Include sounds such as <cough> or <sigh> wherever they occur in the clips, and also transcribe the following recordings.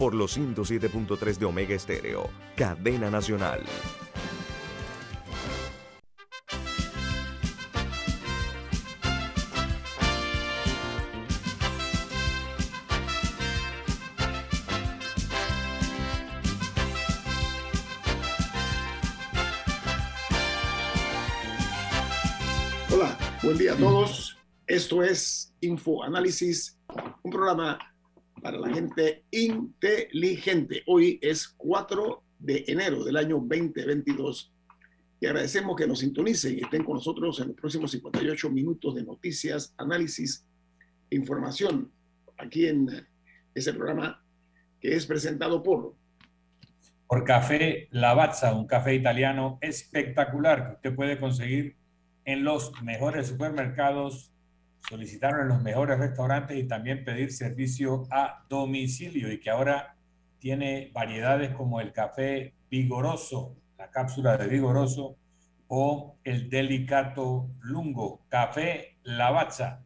por los 107.3 de Omega Estéreo, cadena nacional. Hola, buen día a todos. Esto es Infoanálisis, un programa para la gente inteligente. Hoy es 4 de enero del año 2022 y agradecemos que nos sintonicen y estén con nosotros en los próximos 58 minutos de noticias, análisis e información aquí en ese programa que es presentado por por Café Lavazza, un café italiano espectacular que usted puede conseguir en los mejores supermercados solicitaron en los mejores restaurantes y también pedir servicio a domicilio y que ahora tiene variedades como el café vigoroso, la cápsula de vigoroso o el delicato lungo, café lavazza,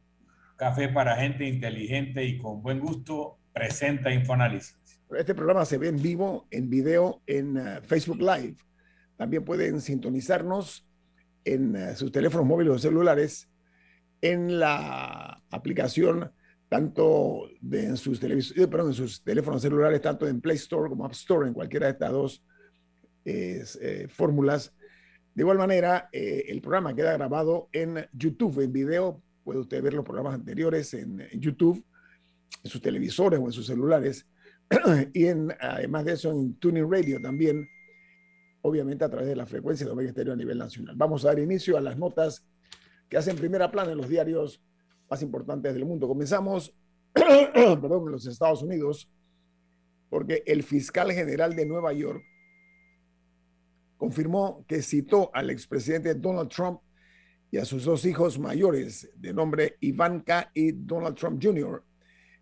café para gente inteligente y con buen gusto, presenta Infoanálisis. Este programa se ve en vivo, en video, en uh, Facebook Live. También pueden sintonizarnos en uh, sus teléfonos móviles o celulares en la aplicación tanto de, en, sus eh, perdón, en sus teléfonos celulares, tanto en Play Store como App Store, en cualquiera de estas dos eh, eh, fórmulas. De igual manera, eh, el programa queda grabado en YouTube, en video. Puede usted ver los programas anteriores en, en YouTube, en sus televisores o en sus celulares. <clears throat> y en, además de eso, en Tuning Radio también, obviamente a través de la frecuencia de Omega Estéreo a nivel nacional. Vamos a dar inicio a las notas que hacen primera plana en los diarios más importantes del mundo. Comenzamos, <clears throat> perdón, en los Estados Unidos, porque el fiscal general de Nueva York confirmó que citó al expresidente Donald Trump y a sus dos hijos mayores, de nombre Ivanka y Donald Trump Jr.,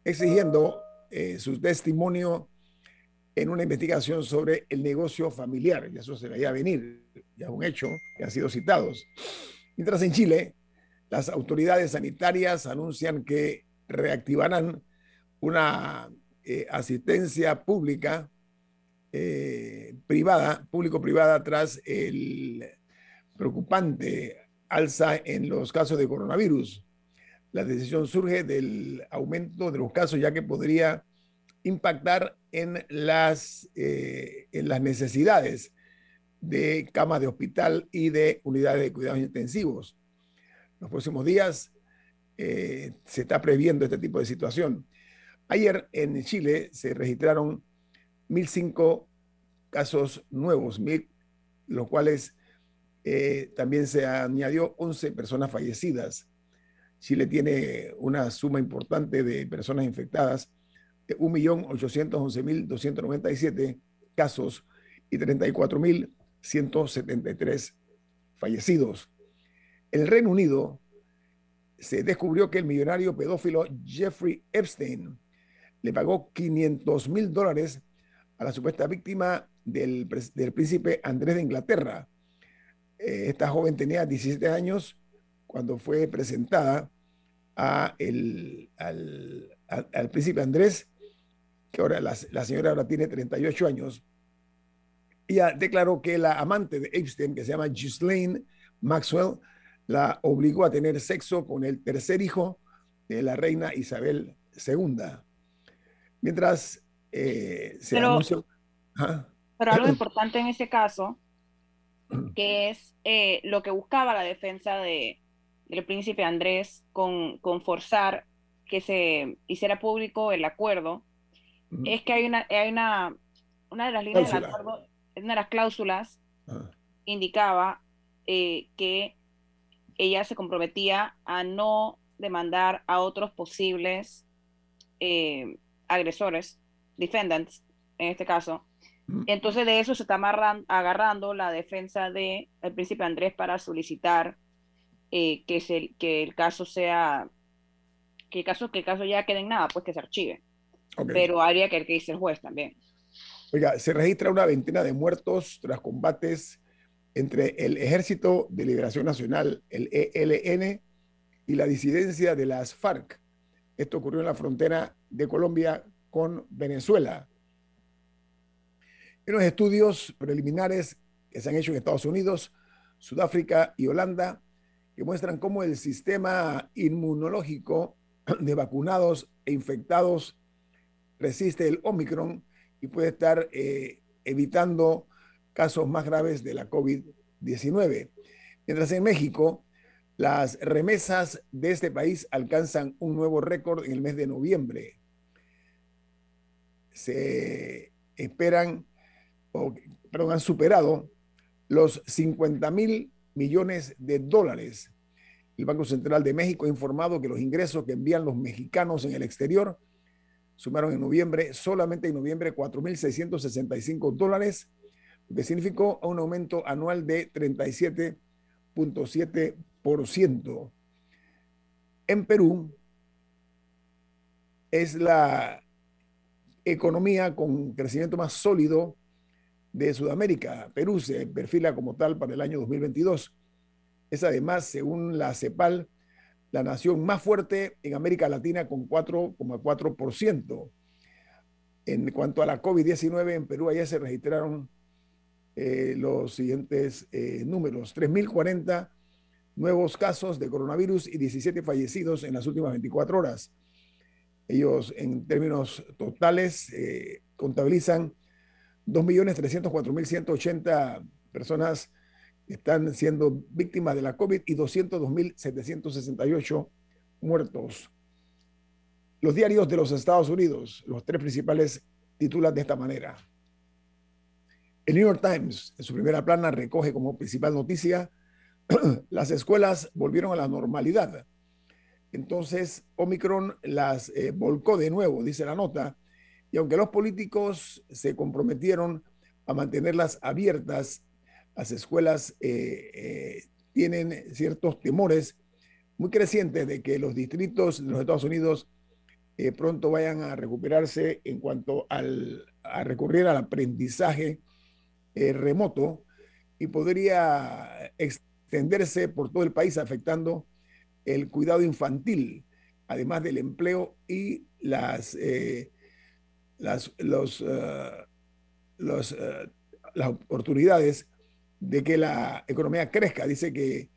exigiendo eh, su testimonio en una investigación sobre el negocio familiar. Y eso se veía venir, ya un hecho que han sido citados. Mientras en Chile, las autoridades sanitarias anuncian que reactivarán una eh, asistencia pública eh, privada, público-privada, tras el preocupante alza en los casos de coronavirus. La decisión surge del aumento de los casos, ya que podría impactar en las, eh, en las necesidades de camas de hospital y de unidades de cuidados intensivos. Los próximos días eh, se está previendo este tipo de situación. Ayer en Chile se registraron 1.005 casos nuevos, los cuales eh, también se añadió 11 personas fallecidas. Chile tiene una suma importante de personas infectadas, 1.811.297 casos y 34.173 fallecidos. El Reino Unido se descubrió que el millonario pedófilo Jeffrey Epstein le pagó 500 mil dólares a la supuesta víctima del, príncipe Andrés de Inglaterra. Eh, esta joven tenía 17 años cuando fue presentada al, príncipe Andrés, que ahora la, la, señora ahora tiene 38 años. Ella declaró que la amante de Epstein, que se llama Ghislaine Maxwell, la obligó a tener sexo con el tercer hijo de la reina Isabel II. Mientras eh, se pero, anunció... ¿Ah? Pero algo importante en ese caso, que es eh, lo que buscaba la defensa de, del príncipe Andrés con, con, forzar que se hiciera público el acuerdo, uh -huh. es que hay una, hay una, una de las líneas Cláusula. del acuerdo, una de las cláusulas, uh -huh. indicaba eh, que ella se comprometía a no demandar a otros posibles eh, agresores, defendants, en este caso. Mm. Entonces de eso se está agarrando la defensa del el príncipe Andrés para solicitar eh, que, se, que el caso sea, que el caso, que el caso ya quede en nada, pues que se archive. Pero habría que qué dice el juez también. Oiga, se registra una veintena de muertos tras combates entre el Ejército de Liberación Nacional, el ELN, y la disidencia de las FARC. Esto ocurrió en la frontera de Colombia con Venezuela. En los estudios preliminares que se han hecho en Estados Unidos, Sudáfrica y Holanda, que muestran cómo el sistema inmunológico de vacunados e infectados resiste el Omicron y puede estar eh, evitando casos más graves de la COVID-19. Mientras en México, las remesas de este país alcanzan un nuevo récord en el mes de noviembre. Se esperan, o, perdón, han superado los 50 mil millones de dólares. El Banco Central de México ha informado que los ingresos que envían los mexicanos en el exterior sumaron en noviembre, solamente en noviembre, 4.665 dólares, significó un aumento anual de 37.7%. En Perú es la economía con crecimiento más sólido de Sudamérica. Perú se perfila como tal para el año 2022. Es además, según la CEPAL, la nación más fuerte en América Latina con 4,4%. En cuanto a la COVID-19, en Perú ayer se registraron eh, los siguientes eh, números. 3.040 nuevos casos de coronavirus y 17 fallecidos en las últimas 24 horas. Ellos, en términos totales, eh, contabilizan 2.304.180 personas están siendo víctimas de la COVID y 202.768 muertos. Los diarios de los Estados Unidos, los tres principales, titulan de esta manera. El New York Times, en su primera plana, recoge como principal noticia, <clears throat> las escuelas volvieron a la normalidad. Entonces, Omicron las eh, volcó de nuevo, dice la nota, y aunque los políticos se comprometieron a mantenerlas abiertas, las escuelas eh, eh, tienen ciertos temores muy crecientes de que los distritos de los Estados Unidos eh, pronto vayan a recuperarse en cuanto al, a recurrir al aprendizaje remoto y podría extenderse por todo el país afectando el cuidado infantil, además del empleo y las, las, los, los, las oportunidades de que la economía crezca. Dice que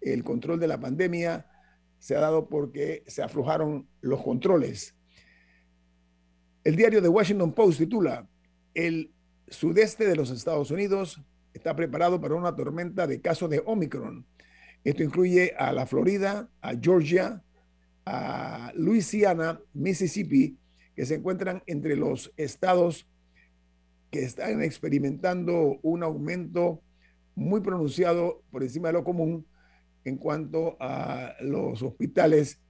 el control de la pandemia se ha dado porque se aflojaron los controles. El diario The Washington Post titula, el sudeste de los Estados Unidos está preparado para una tormenta de casos de Omicron. Esto incluye a la Florida, a Georgia, a Louisiana, Mississippi, que se encuentran entre los estados que están experimentando un aumento muy pronunciado por encima de lo común en cuanto a los hospitales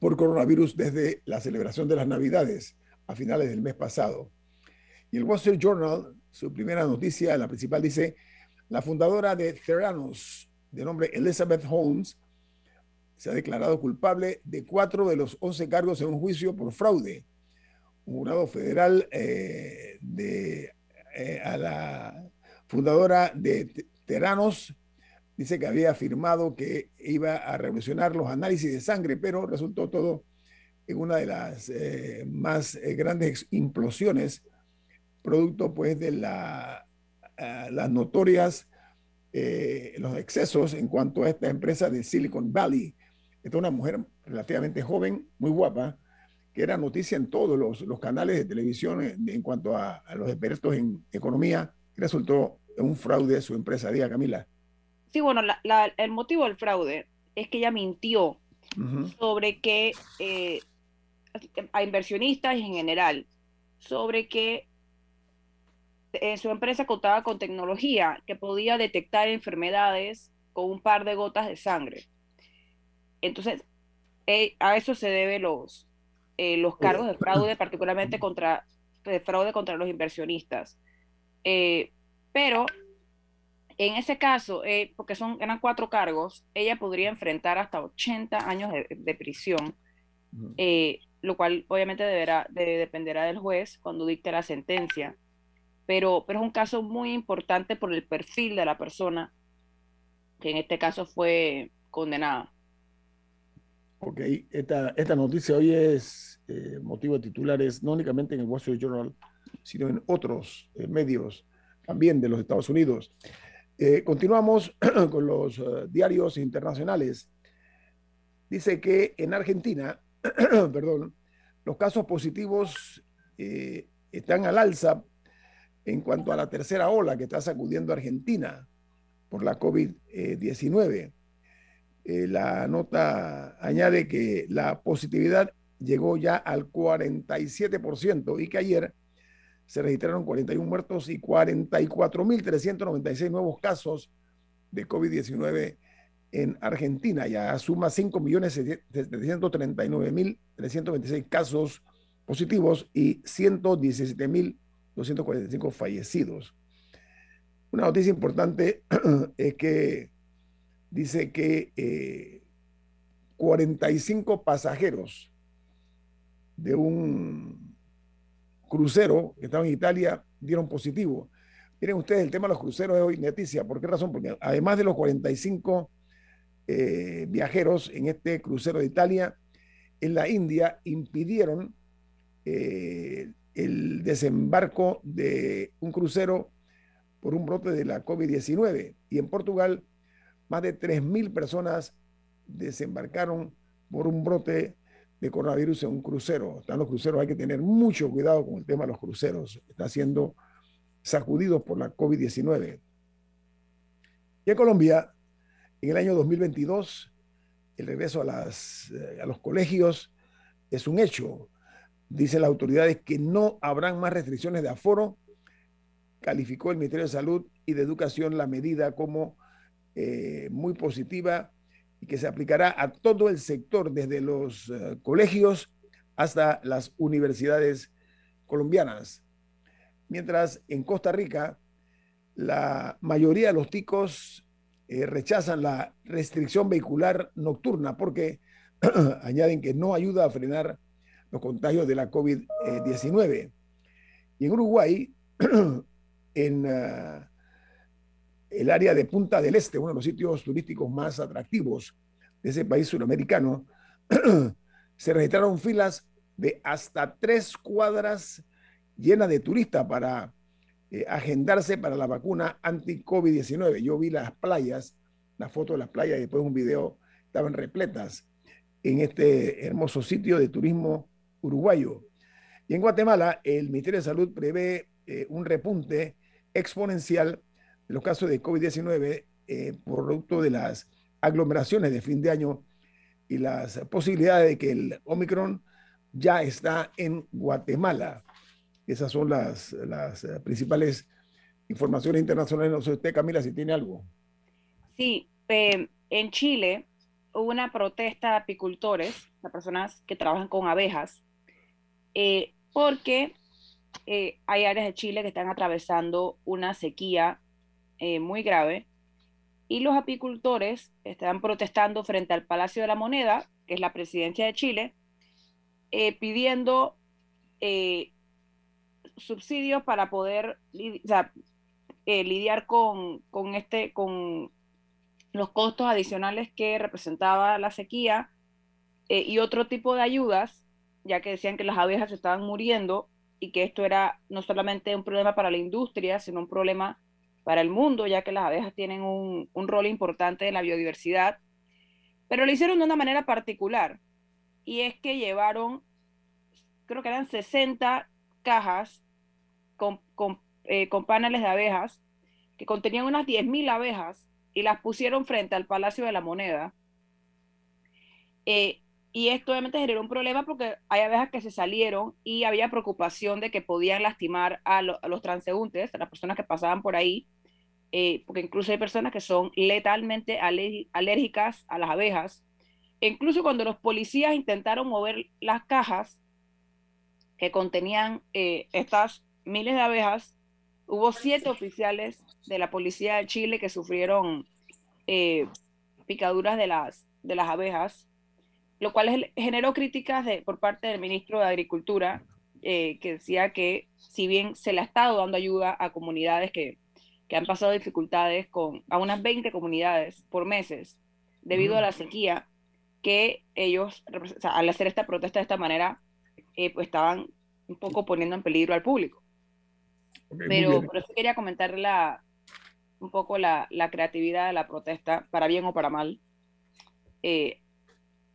por coronavirus desde la celebración de las Navidades a finales del mes pasado. Y el Wall Street Journal, su primera noticia, la principal, dice, la fundadora de Theranos, de nombre Elizabeth Holmes, se ha declarado culpable de cuatro de los once cargos en un juicio por fraude. Un jurado federal eh, de, eh, a la fundadora de Teranos, dice que había afirmado que iba a revolucionar los análisis de sangre, pero resultó todo en una de las eh, más grandes implosiones, producto pues de la, eh, las notorias, los excesos en cuanto a esta empresa de Silicon Valley. Esta es una mujer relativamente joven, muy guapa, que era noticia en todos los, los canales de televisión en, cuanto a, a los expertos en economía, resultó un fraude a su empresa. Diga, Camila. Sí, bueno, el motivo del fraude es que ella mintió sobre que eh, a inversionistas en general, sobre que en su empresa contaba con tecnología que podía detectar enfermedades con un par de gotas de sangre. Entonces, eh, a eso se debe los, eh, los cargos de fraude, particularmente contra de fraude contra los inversionistas. Eh, pero en ese caso, porque son, eran cuatro cargos, ella podría enfrentar hasta 80 años de, prisión, lo cual obviamente deberá, dependerá del juez cuando dicte la sentencia. Pero, pero es un caso muy importante por el perfil de la persona que en este caso fue condenada. Ok, esta, esta noticia hoy es eh, motivo de titulares no únicamente en el Wall Street Journal, sino en otros eh, medios también de los Estados Unidos. Eh, continuamos <clears throat> con los diarios internacionales. Dice que en Argentina, <clears throat> perdón, los casos positivos están al alza en cuanto a la tercera ola que está sacudiendo Argentina por la COVID-19. Eh, la nota añade que la positividad llegó ya al 47% y que ayer se registraron 41 muertos y 44.396 nuevos casos de COVID-19 en Argentina. Ya suma 5.739.326 casos positivos y 117.245 fallecidos. Una noticia importante <clears throat> es que dice que 45 eh, pasajeros de un crucero que estaba en Italia dieron positivo. Miren ustedes, el tema de los cruceros es hoy noticia. ¿Por qué razón? Porque además de los 45 eh, viajeros en este crucero de Italia, en la India impidieron eh, el desembarco de un crucero por un brote de la COVID-19. Y en Portugal más de 3.000 personas desembarcaron por un brote de coronavirus en un crucero. Están los cruceros, hay que tener mucho cuidado con el tema de los cruceros. Está siendo sacudidos por la COVID-19. Y en Colombia, en el año 2022, el regreso a, las, eh, a los colegios es un hecho. Dicen las autoridades que no habrán más restricciones de aforo. Calificó el Ministerio de Salud y de Educación la medida como eh, muy positiva y que se aplicará a todo el sector, desde los eh, colegios hasta las universidades colombianas. Mientras en Costa Rica, la mayoría de los ticos eh, rechazan la restricción vehicular nocturna porque <clears throat> añaden que no ayuda a frenar los contagios de la COVID-19. y en Uruguay, <clears throat> en ah, el área de Punta del Este, uno de los sitios turísticos más atractivos de ese país sudamericano, <clears throat> se registraron filas de hasta tres cuadras llenas de turistas para eh, agendarse para la vacuna anti-COVID-19. Yo vi las playas, la foto de las playas y después un video, estaban repletas en este hermoso sitio de turismo uruguayo. Y en Guatemala, el Ministerio de Salud prevé eh, un repunte exponencial los casos de COVID-19 eh, producto de las aglomeraciones de fin de año y las posibilidades de que el Omicron ya está en Guatemala. Esas son las, las eh, principales informaciones internacionales. No sé usted, Camila, si tiene algo. Sí, en Chile hubo una protesta de apicultores, las personas que trabajan con abejas, eh, porque hay áreas de Chile que están atravesando una sequía eh, muy grave y los apicultores están protestando frente al Palacio de la Moneda, que es la presidencia de Chile, eh, pidiendo eh, subsidios para poder lidiar con, este, con los costos adicionales que representaba la sequía y otro tipo de ayudas, ya que decían que las abejas estaban muriendo y que esto era no solamente un problema para la industria, sino un problema para el mundo, ya que las abejas tienen un, rol importante en la biodiversidad, pero lo hicieron de una manera particular, y es que llevaron, creo que eran 60 cajas con, eh, paneles de abejas, que contenían unas 10.000 abejas, y las pusieron frente al Palacio de la Moneda. Eh, y esto obviamente generó un problema porque hay abejas que se salieron y había preocupación de que podían lastimar a, los transeúntes, a las personas que pasaban por ahí. Eh, porque incluso hay personas que son letalmente alérgicas a las abejas. incluso cuando los policías intentaron mover las cajas, que contenían eh, estas miles de abejas. Hubo siete oficiales de la policía de Chile que sufrieron eh, picaduras de las, de las abejas, lo cual generó críticas de, por parte del ministro de Agricultura, eh, que decía que si bien se le ha estado dando ayuda a comunidades que, que han pasado dificultades con a unas 20 comunidades por meses debido a la sequía, que ellos, al hacer esta protesta de esta manera, eh, pues estaban un poco poniendo en peligro al público. Pero por eso quería comentar la, un poco la, la, creatividad de la protesta, para bien o para mal, eh,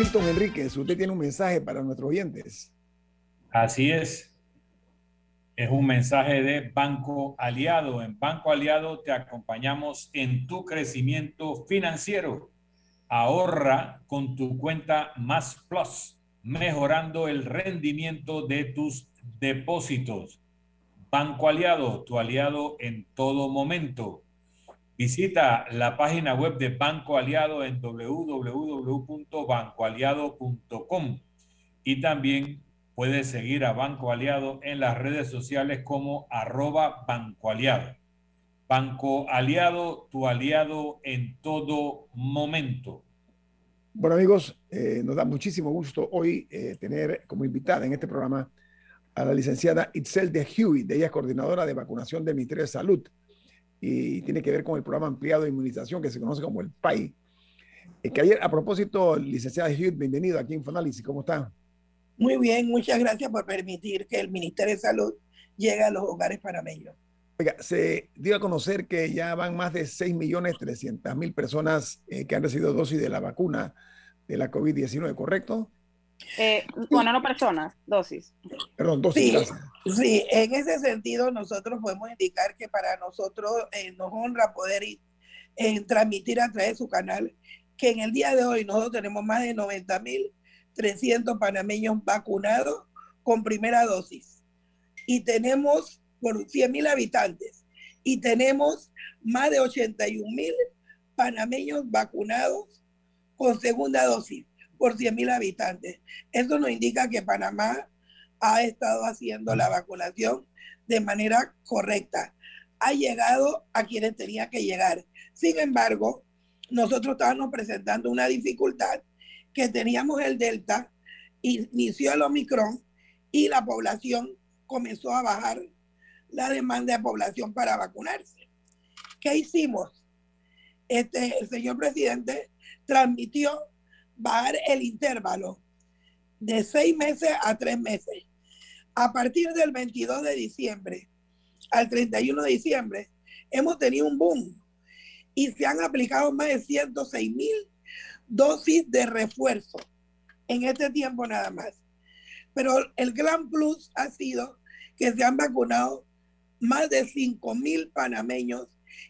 Milton Enríquez, usted tiene un mensaje para nuestros oyentes. Así es es un mensaje de Banco Aliado. En Banco Aliado te acompañamos en tu crecimiento financiero. Ahorra con tu cuenta Más Plus, mejorando el rendimiento de tus depósitos. Banco Aliado, tu aliado en todo momento. Visita la página web de Banco Aliado en www.bancoaliado.com y también Puedes seguir a Banco Aliado en las redes sociales como arroba Banco Aliado. Banco Aliado, tu aliado en todo momento. Bueno amigos, eh, nos da muchísimo gusto hoy eh, tener como invitada en este programa a la licenciada Itzel de Hewitt. Ella es coordinadora de vacunación del Ministerio de Salud y tiene que ver con el programa ampliado de inmunización que se conoce como el PAI. Eh, que ayer, a propósito, licenciada Hewitt, bienvenido aquí en Infoanálisis. ¿Cómo está? Muy bien, muchas gracias por permitir que el Ministerio de Salud llegue a los hogares panameños. Oiga, se dio a conocer que ya van más de 6.300.000 personas eh, que han recibido dosis de la vacuna de la COVID-19, ¿correcto? Eh, bueno, no personas, dosis. Perdón, dosis. Sí, sí, en ese sentido nosotros podemos indicar que para nosotros eh, nos honra poder transmitir a través de su canal que en el día de hoy nosotros tenemos más de 90 mil 300 panameños vacunados con primera dosis. Y tenemos por 100 mil habitantes. Y tenemos más de 81 mil panameños vacunados con segunda dosis por 100 mil habitantes. Eso nos indica que Panamá ha estado haciendo la vacunación de manera correcta. Ha llegado a quienes tenía que llegar. Sin embargo, nosotros estábamos presentando una dificultad que teníamos el Delta, inició el Omicron y la población comenzó a bajar la demanda de población para vacunarse. ¿Qué hicimos? Este, el señor presidente transmitió bajar el intervalo de seis meses a tres meses. A partir del 22 de diciembre al 31 de diciembre, hemos tenido un boom y se han aplicado más de 106 mil dosis de refuerzo en este tiempo nada más. Pero el gran plus ha sido que se han vacunado más de 5 mil panameños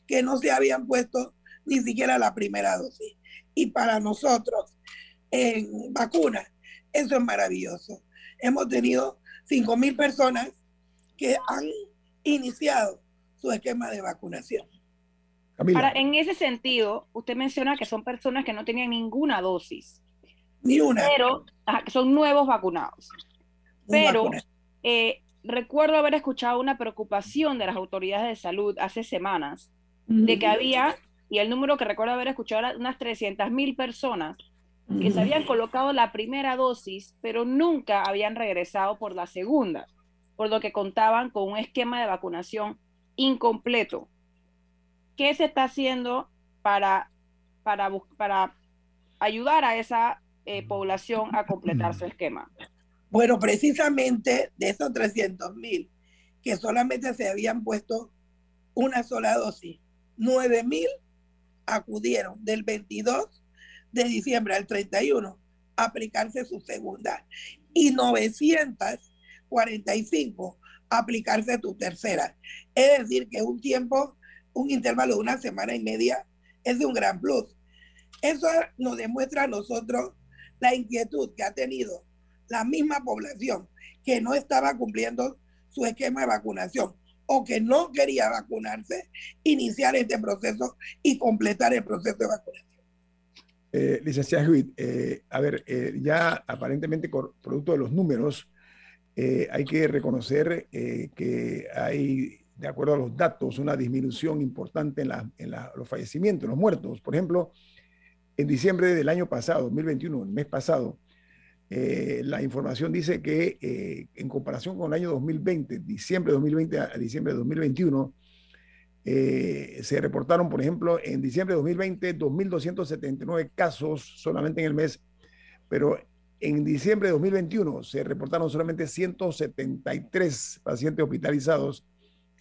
que no se habían puesto ni siquiera la primera dosis. Y para nosotros, en vacunas, eso es maravilloso. Hemos tenido 5 mil personas que han iniciado su esquema de vacunación. Ahora, en ese sentido, usted menciona que son personas que no tenían ninguna dosis. Ni una. Pero son nuevos vacunados. pero eh, recuerdo haber escuchado una preocupación de las autoridades de salud hace semanas de que había, y el número que recuerdo haber escuchado era unas 300 mil personas que se habían colocado la primera dosis, pero nunca habían regresado por la segunda, por lo que contaban con un esquema de vacunación incompleto. ¿Qué se está haciendo para, para, para ayudar a esa eh, población a completar su esquema? Bueno, precisamente de esos 300 mil que solamente se habían puesto una sola dosis, 9 mil acudieron del 22 de diciembre al 31 a aplicarse su segunda y 945 a aplicarse tu tercera. Es decir, que un tiempo, un intervalo de una semana y media es de un gran plus. Eso nos demuestra a nosotros la inquietud que ha tenido la misma población que no estaba cumpliendo su esquema de vacunación o que no quería vacunarse, iniciar este proceso y completar el proceso de vacunación. Eh, licenciada Hewitt, eh, a ver, eh, ya aparentemente producto de los números, eh, hay que reconocer que hay, de acuerdo a los datos, una disminución importante en, en los fallecimientos, los muertos. Por ejemplo, en diciembre del año pasado, 2021, el mes pasado, la información dice que en comparación con el año 2020, diciembre de 2020 a diciembre de 2021, eh, se reportaron, por ejemplo, en diciembre de 2020, 2.279 casos solamente en el mes, pero en diciembre de 2021 se reportaron solamente 173 pacientes hospitalizados,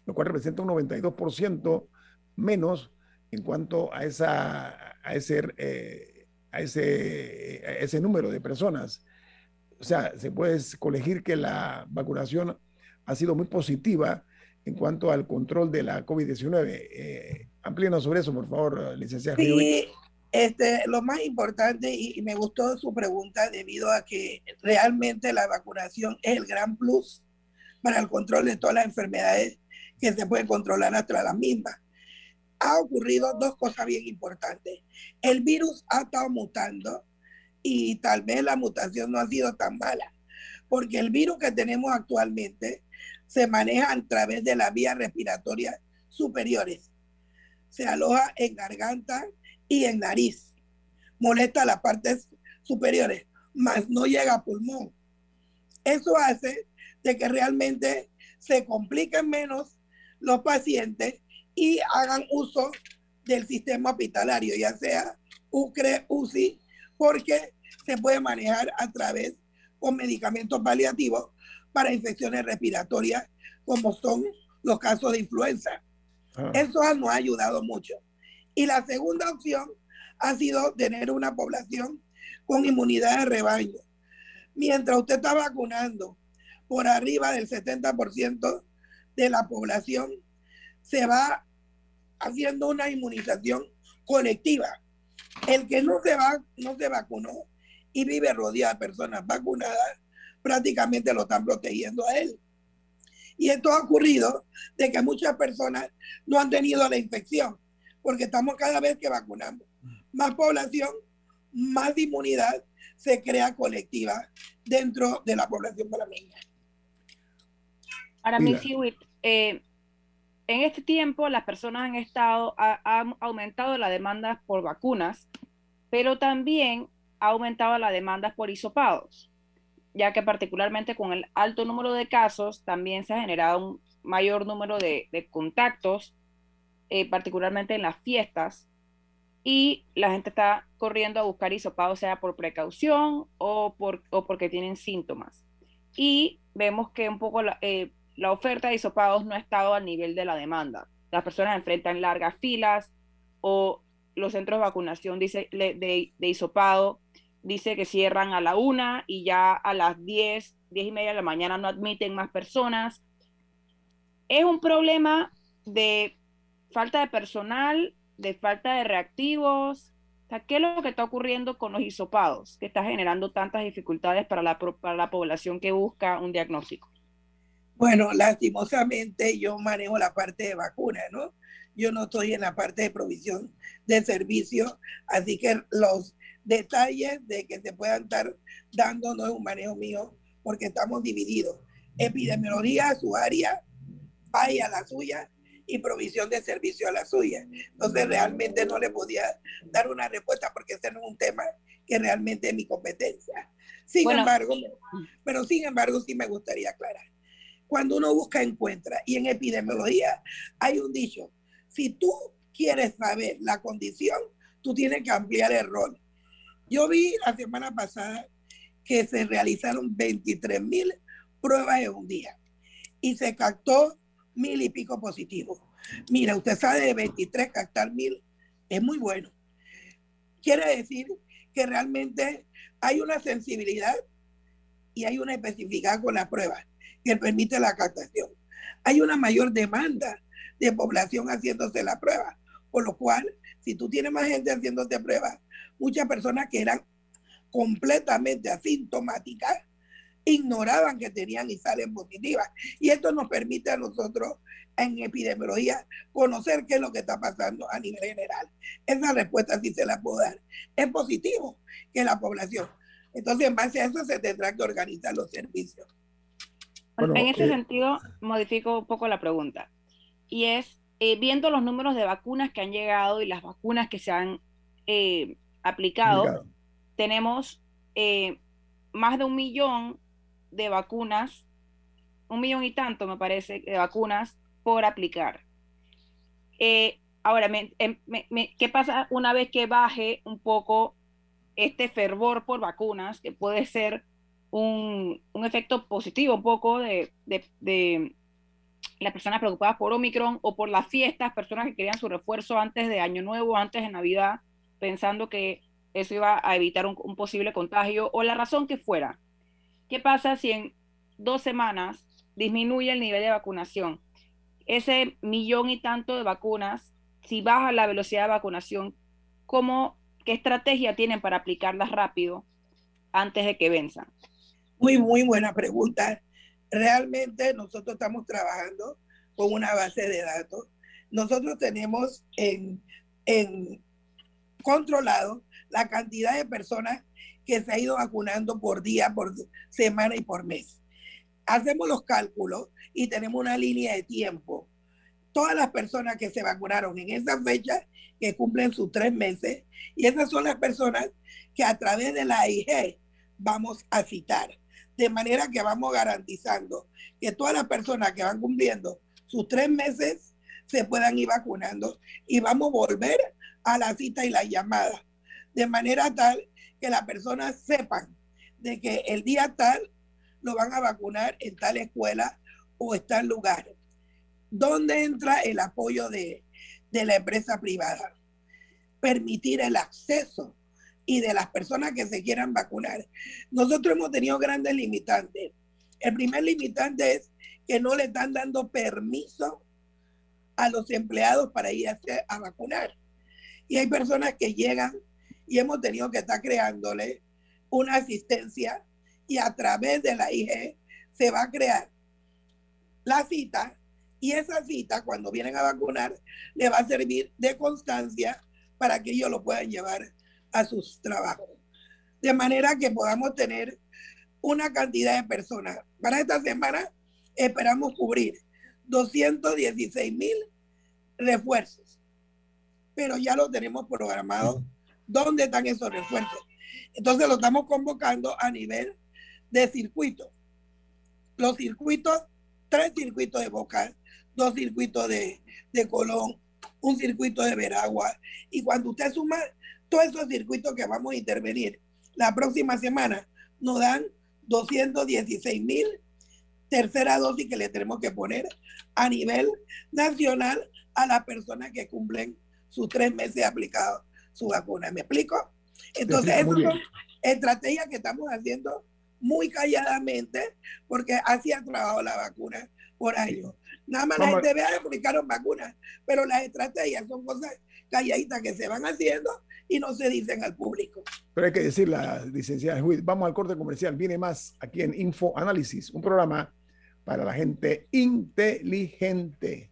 lo cual representa un 92% menos en cuanto a, esa, a, ese, eh, a, ese, a ese número de personas. O sea, se puede colegir que la vacunación ha sido muy positiva en cuanto al control de la COVID-19. Eh, amplíenos sobre eso, por favor, licenciada. Sí, este, lo más importante, y, me gustó su pregunta debido a que realmente la vacunación es el gran plus para el control de todas las enfermedades que se pueden controlar hasta las mismas. Ha ocurrido dos cosas bien importantes. El virus ha estado mutando y tal vez la mutación no ha sido tan mala, porque el virus que tenemos actualmente se maneja a través de las vías respiratorias superiores. Se aloja en garganta y en nariz. Molesta las partes superiores, mas no llega a pulmón. Eso hace de que realmente se compliquen menos los pacientes y hagan uso del sistema hospitalario, ya sea UCRE, UCI, porque se puede manejar a través con medicamentos paliativos para infecciones respiratorias, como son los casos de influenza. Ah. Eso nos ha ayudado mucho. Y la segunda opción ha sido tener una población con inmunidad de rebaño. Mientras usted está vacunando por arriba del 70% de la población, se va haciendo una inmunización colectiva. El que no se, va, no se vacunó y vive rodeado de personas vacunadas, prácticamente lo están protegiendo a él. Y esto ha ocurrido de que muchas personas no han tenido la infección, porque estamos cada vez que vacunamos. Más población, más inmunidad se crea colectiva dentro de la población panameña. Ahora, Missy eh, en este tiempo las personas han estado, han aumentado la demanda por vacunas, pero también ha aumentado la demanda por hisopados ya que particularmente con el alto número de casos también se ha generado un mayor número de, contactos, eh, particularmente en las fiestas, y la gente está corriendo a buscar hisopados, sea por precaución o, por, porque tienen síntomas. Y vemos que un poco la, eh, oferta de hisopados no ha estado al nivel de la demanda. Las personas enfrentan largas filas o los centros de vacunación dice, de, de, de hisopado dice que cierran a la una y ya a las 10, 10 y media de la mañana no admiten más personas. ¿Es un problema de falta de personal, de falta de reactivos? ¿Qué es lo que está ocurriendo con los hisopados que está generando tantas dificultades para la, para la población que busca un diagnóstico? Bueno, lastimosamente yo manejo la parte de vacunas, ¿no? Yo no estoy en la parte de provisión de servicios, así que los detalles de que se puedan estar dando no es un manejo mío, porque estamos divididos. Epidemiología a su área, PAI a la suya y provisión de servicio a la suya. Entonces realmente no le podía dar una respuesta porque ese no es un tema que realmente es mi competencia. Sin embargo, pero sin embargo sí me gustaría aclarar cuando uno busca, encuentra. Y en epidemiología hay un dicho, si tú quieres saber la condición, tú tienes que ampliar el rol. Yo vi la semana pasada que se realizaron 23 mil pruebas en un día y se captó mil y pico positivos. Mira, usted sabe de 23 captar mil es muy bueno. Quiere decir que realmente hay una sensibilidad y hay una especificidad con la prueba que permite la captación. Hay una mayor demanda de población haciéndose la prueba, por lo cual, si tú tienes más gente haciéndote prueba, muchas personas que eran completamente asintomáticas ignoraban que tenían y salen positivas. Y esto nos permite a nosotros en epidemiología conocer qué es lo que está pasando a nivel general. Esa respuesta sí se la puedo dar. Es positivo que la población. Entonces, en base a eso se tendrá que organizar los servicios en ese eh, sentido, modifico un poco la pregunta. Y es, eh, viendo los números de vacunas que han llegado y las vacunas que se han eh, aplicado, tenemos más de un millón de vacunas, un millón y tanto, me parece, de vacunas por aplicar. ahora, em, ¿qué pasa una vez que baje un poco este fervor por vacunas, que puede ser un, efecto positivo un poco de, las personas preocupadas por Omicron o por las fiestas, personas que querían su refuerzo antes de Año Nuevo, antes de Navidad, pensando que eso iba a evitar un, posible contagio o la razón que fuera. ¿Qué pasa si en dos semanas disminuye el nivel de vacunación? Ese millón y tanto de vacunas, si baja la velocidad de vacunación, ¿cómo, ¿qué estrategia tienen para aplicarlas rápido antes de que venzan? Muy, muy buena pregunta. Realmente nosotros estamos trabajando con una base de datos. Nosotros tenemos en, en controlado la cantidad de personas que se ha ido vacunando por día, por semana y por mes. Hacemos los cálculos y tenemos una línea de tiempo. Todas las personas que se vacunaron en esa fecha, que cumplen sus tres meses, y esas son las personas que a través de la IG vamos a citar de manera que vamos garantizando que todas las personas que van cumpliendo sus tres meses se puedan ir vacunando y vamos a volver a la cita y la llamada, de manera tal que las personas sepan de que el día tal lo van a vacunar en tal escuela o en tal lugar. ¿Dónde entra el apoyo de, de la empresa privada? Permitir el acceso y de las personas que se quieran vacunar. Nosotros hemos tenido grandes limitantes. El primer limitante es que no le están dando permiso a los empleados para ir a, vacunar. Y hay personas que llegan y hemos tenido que estar creándole una asistencia y a través de la IG se va a crear la cita y esa cita cuando vienen a vacunar le va a servir de constancia para que ellos lo puedan llevar a sus trabajos. De manera que podamos tener una cantidad de personas. Para esta semana esperamos cubrir 216 mil refuerzos, pero ya lo tenemos programado. ¿Dónde están esos refuerzos? Entonces lo estamos convocando a nivel de circuito. Los circuitos, tres circuitos de Boca, dos circuitos de, de Colón, un circuito de Veragua. Y cuando usted suma todos esos circuitos que vamos a intervenir la próxima semana nos dan 216 mil tercera dosis que le tenemos que poner a nivel nacional a las personas que cumplen sus tres meses aplicados su vacuna. ¿Me explico? Entonces, esas son estrategias que estamos haciendo muy calladamente porque así ha trabajado la vacuna por años. Nada más la gente vea que publicaron vacunas, pero las estrategias son cosas calladitas que se van haciendo y no se dicen al público. Pero hay que decir, la licenciada Juiz, vamos al corte comercial, viene más aquí en Info Análisis, un programa para la gente inteligente.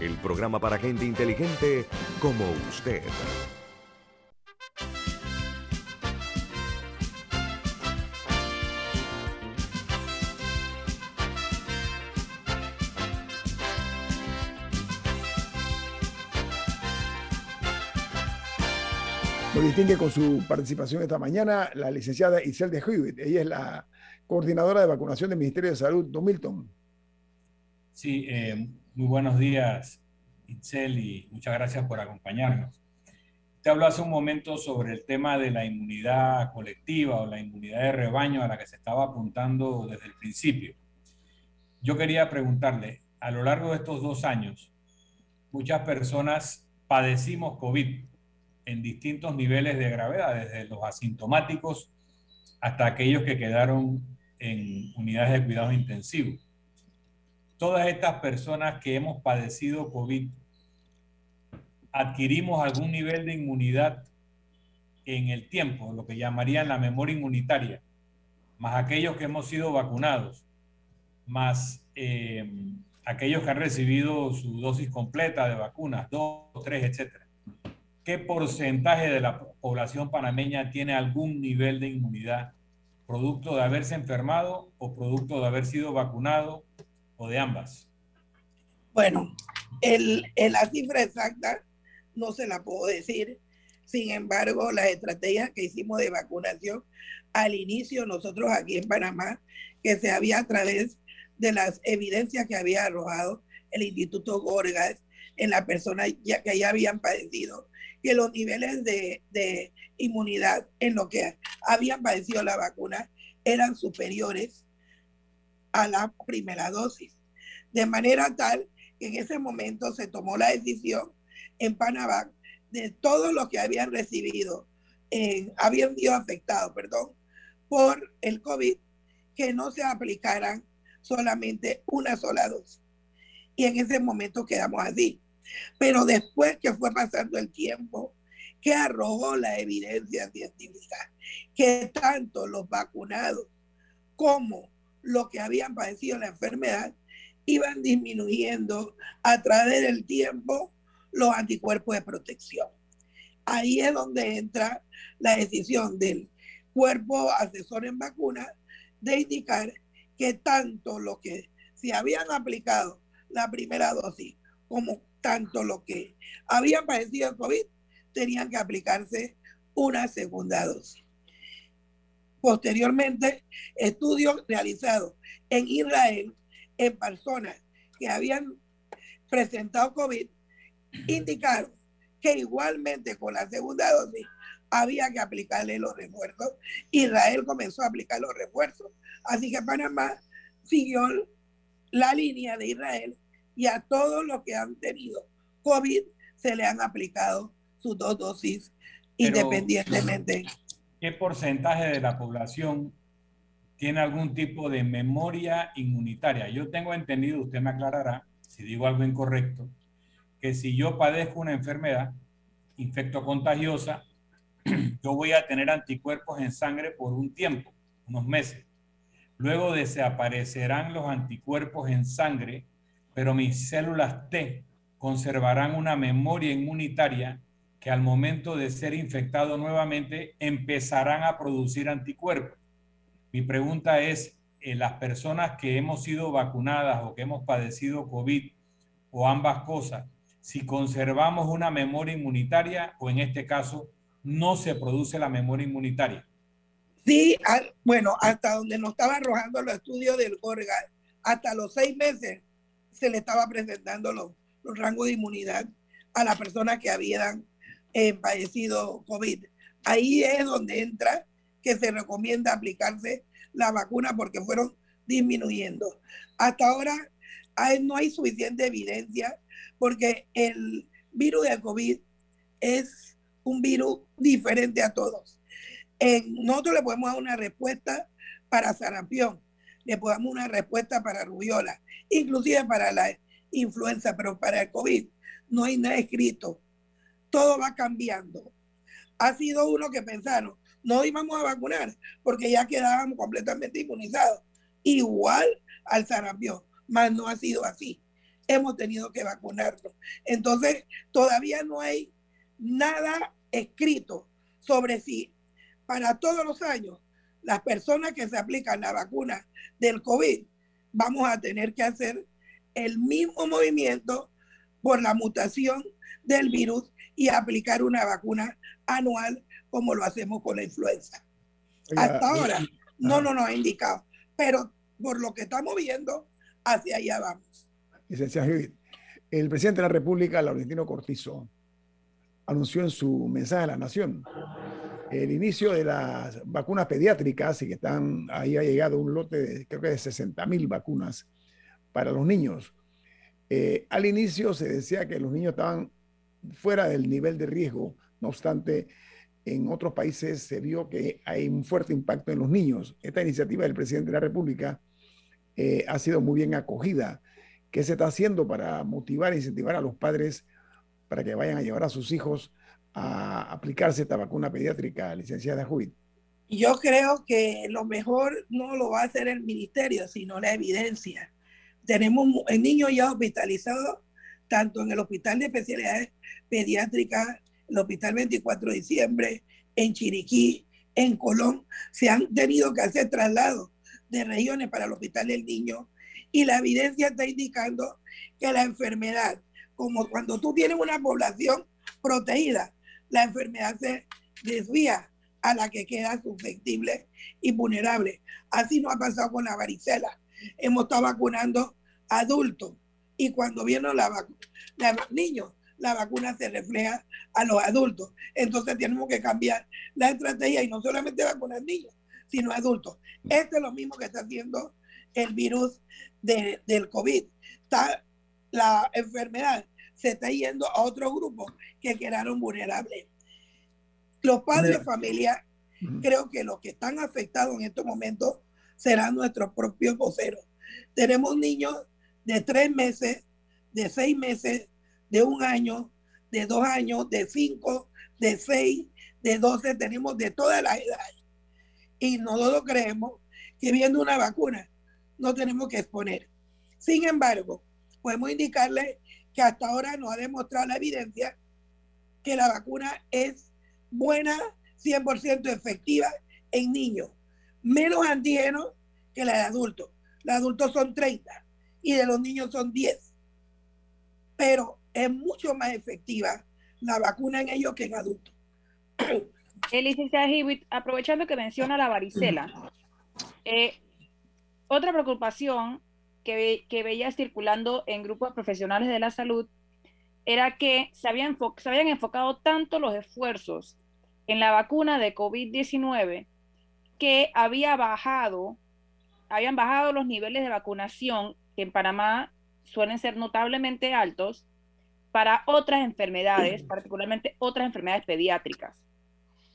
el programa para gente inteligente como usted. Lo distingue con su participación esta mañana la licenciada Iselda Hewitt. Ella es la coordinadora de vacunación del Ministerio de Salud, Don Milton. Sí, eh, muy buenos días, Itzel, y muchas gracias por acompañarnos. Te habló hace un momento sobre el tema de la inmunidad colectiva o la inmunidad de rebaño a la que se estaba apuntando desde el principio. Yo quería preguntarle, a lo largo de estos dos años, muchas personas padecimos COVID en distintos niveles de gravedad, desde los asintomáticos hasta aquellos que quedaron en unidades de cuidado intensivo. Todas estas personas que hemos padecido COVID, adquirimos algún nivel de inmunidad en el tiempo, lo que llamarían la memoria inmunitaria, más aquellos que hemos sido vacunados, más eh, aquellos que han recibido su dosis completa de vacunas, dos, tres, etcétera. ¿qué porcentaje de la población panameña tiene algún nivel de inmunidad producto de haberse enfermado o producto de haber sido vacunado o de ambas? Bueno, el, la cifra exacta no se la puedo decir. Sin embargo, las estrategias que hicimos de vacunación al inicio, nosotros aquí en Panamá, que se había a través de las evidencias que había arrojado el Instituto Gorgas en la persona ya, que ya habían padecido que los niveles de, de inmunidad en lo que habían padecido la vacuna eran superiores a la primera dosis. De manera tal que en ese momento se tomó la decisión en Panamá de todos los que habían recibido, habían sido afectados, perdón, por el COVID, que no se aplicaran solamente una sola dosis. Y en ese momento quedamos así. Pero después que fue pasando el tiempo, que arrojó la evidencia científica, que tanto los vacunados como los que habían padecido la enfermedad iban disminuyendo a través del tiempo los anticuerpos de protección. Ahí es donde entra la decisión del cuerpo asesor en vacunas de indicar que tanto los que se habían aplicado la primera dosis como tanto los que habían padecido el COVID tenían que aplicarse una segunda dosis. Posteriormente, estudios realizados en Israel en personas que habían presentado COVID indicaron que igualmente con la segunda dosis había que aplicarle los refuerzos. Israel comenzó a aplicar los refuerzos. Así que Panamá siguió la línea de Israel y a todos los que han tenido COVID se le han aplicado sus dos dosis independientemente. ¿Qué porcentaje de la población tiene algún tipo de memoria inmunitaria? Yo tengo entendido, usted me aclarará si digo algo incorrecto, que si yo padezco una enfermedad infecto contagiosa, <clears throat> yo voy a tener anticuerpos en sangre por un tiempo, unos meses. Luego desaparecerán los anticuerpos en sangre pero mis células T conservarán una memoria inmunitaria que al momento de ser infectado nuevamente empezarán a producir anticuerpos. Mi pregunta es, en las personas que hemos sido vacunadas o que hemos padecido COVID o ambas cosas, si conservamos una memoria inmunitaria o en este caso no se produce la memoria inmunitaria. Sí, bueno, hasta donde nos estaba arrojando los estudios del Gorga, hasta los seis meses se le estaba presentando los, los rangos de inmunidad a las personas que habían eh, padecido COVID. Ahí es donde entra que se recomienda aplicarse la vacuna porque fueron disminuyendo. Hasta ahora no hay suficiente evidencia porque el virus de COVID es un virus diferente a todos. nosotros le podemos dar una respuesta para sarampión, le podemos dar una respuesta para rubiola, inclusive para la influenza, pero para el COVID no hay nada escrito. Todo va cambiando. Ha sido uno que pensaron, no íbamos a vacunar porque ya quedábamos completamente inmunizados. Igual al sarampión, mas no ha sido así hemos tenido que vacunarnos. Entonces, todavía no hay nada escrito sobre si para todos los años las personas que se aplican la vacuna del COVID vamos a tener que hacer el mismo movimiento por la mutación del virus y aplicar una vacuna anual como lo hacemos con la influenza. Hasta ahora no nos ha indicado, pero por lo que estamos viendo, hacia allá vamos licenciado el presidente de la República, Laurentino Cortizo, anunció en su mensaje a la Nación el inicio de las vacunas pediátricas y que están, ahí ha llegado un lote de creo que de 60 mil vacunas para los niños. Eh, al inicio se decía que los niños estaban fuera del nivel de riesgo, no obstante, en otros países se vio que hay un fuerte impacto en los niños. Esta iniciativa del presidente de la República eh, ha sido muy bien acogida ¿Qué se está haciendo para motivar e incentivar a los padres para que vayan a llevar a sus hijos a aplicarse esta vacuna pediátrica, licenciada Judith? Yo creo que lo mejor no lo va a hacer el ministerio, sino la evidencia. Tenemos niños ya hospitalizados, tanto en el Hospital de Especialidades Pediátricas, el Hospital 24 de Diciembre, en Chiriquí, en Colón, se han tenido que hacer traslados de regiones para el Hospital del Niño y la evidencia está indicando que la enfermedad, como cuando tú tienes una población protegida, la enfermedad se desvía a la que queda susceptible y vulnerable. Así no ha pasado con la varicela. Hemos estado vacunando adultos y cuando vienen la los niños, la vacuna se refleja a los adultos. Entonces tenemos que cambiar la estrategia y no solamente vacunar niños, sino adultos. Esto es lo mismo que está haciendo el virus del COVID. Está, la enfermedad se está yendo a otros grupos que quedaron vulnerables. Los padres de familia, creo que los que están afectados en estos momentos serán nuestros propios voceros. Tenemos niños de tres meses, de seis meses, de un año, de dos años, de cinco, de seis, de doce, tenemos de todas las edades. Y nosotros creemos que viendo una vacuna no tenemos que exponer. Sin embargo, podemos indicarle que hasta ahora nos ha demostrado la evidencia que la vacuna es buena, 100% efectiva en niños, menos antígenos que la de adultos. Los adultos son 30 y de los niños son 10. Pero es mucho más efectiva la vacuna en ellos que en adultos. <clears throat> El licenciado Hewitt, aprovechando que menciona la varicela, eh, otra preocupación que, que veía circulando en grupos profesionales de la salud era que se habían, se habían enfocado tanto los esfuerzos en la vacuna de COVID-19 que había bajado, habían bajado los niveles de vacunación que en Panamá suelen ser notablemente altos para otras enfermedades, particularmente otras enfermedades pediátricas.